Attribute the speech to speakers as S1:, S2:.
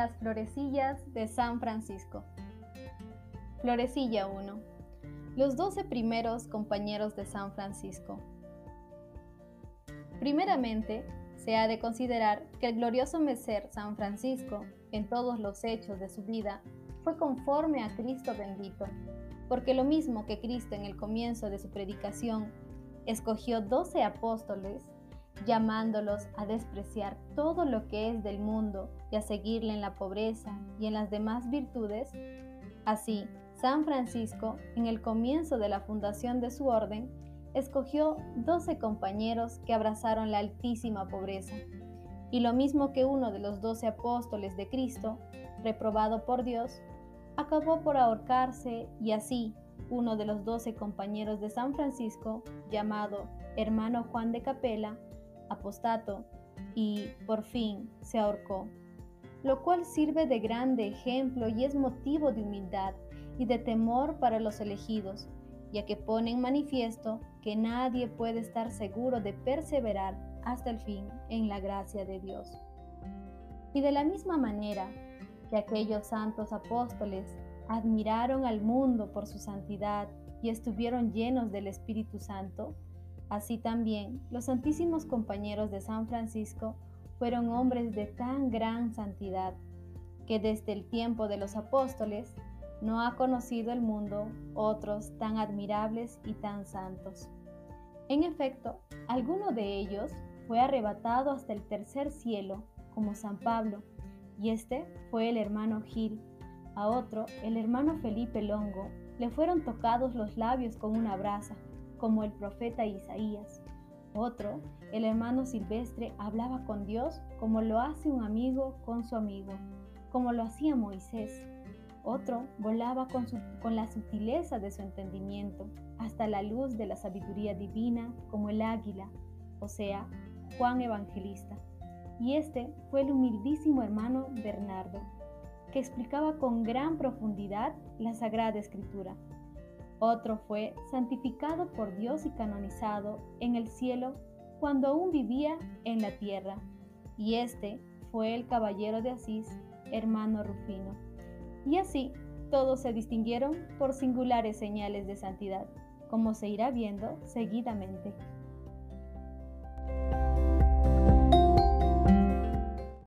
S1: Las florecillas de San Francisco. Florecilla 1. Los doce primeros compañeros de San Francisco. Primeramente, se ha de considerar que el glorioso meser San Francisco, en todos los hechos de su vida, fue conforme a Cristo bendito, porque lo mismo que Cristo en el comienzo de su predicación, escogió doce apóstoles, llamándolos a despreciar todo lo que es del mundo y a seguirle en la pobreza y en las demás virtudes, así San Francisco, en el comienzo de la fundación de su orden, escogió doce compañeros que abrazaron la altísima pobreza. Y lo mismo que uno de los doce apóstoles de Cristo, reprobado por Dios, acabó por ahorcarse y así uno de los doce compañeros de San Francisco, llamado hermano Juan de Capela, apostato, y por fin se ahorcó, lo cual sirve de grande ejemplo y es motivo de humildad y de temor para los elegidos, ya que pone en manifiesto que nadie puede estar seguro de perseverar hasta el fin en la gracia de Dios. Y de la misma manera que aquellos santos apóstoles admiraron al mundo por su santidad y estuvieron llenos del Espíritu Santo, Así también, los santísimos compañeros de San Francisco fueron hombres de tan gran santidad que desde el tiempo de los apóstoles no ha conocido el mundo otros tan admirables y tan santos. En efecto, alguno de ellos fue arrebatado hasta el tercer cielo, como San Pablo, y este fue el hermano Gil. A otro, el hermano Felipe Longo, le fueron tocados los labios con una brasa como el profeta Isaías. Otro, el hermano Silvestre, hablaba con Dios como lo hace un amigo con su amigo, como lo hacía Moisés. Otro volaba con, con la sutileza de su entendimiento, hasta la luz de la sabiduría divina, como el águila, o sea, Juan Evangelista. Y este fue el humildísimo hermano Bernardo, que explicaba con gran profundidad la Sagrada Escritura otro fue santificado por Dios y canonizado en el cielo cuando aún vivía en la tierra. Y este fue el caballero de Asís, hermano Rufino. Y así todos se distinguieron por singulares señales de santidad, como se irá viendo seguidamente.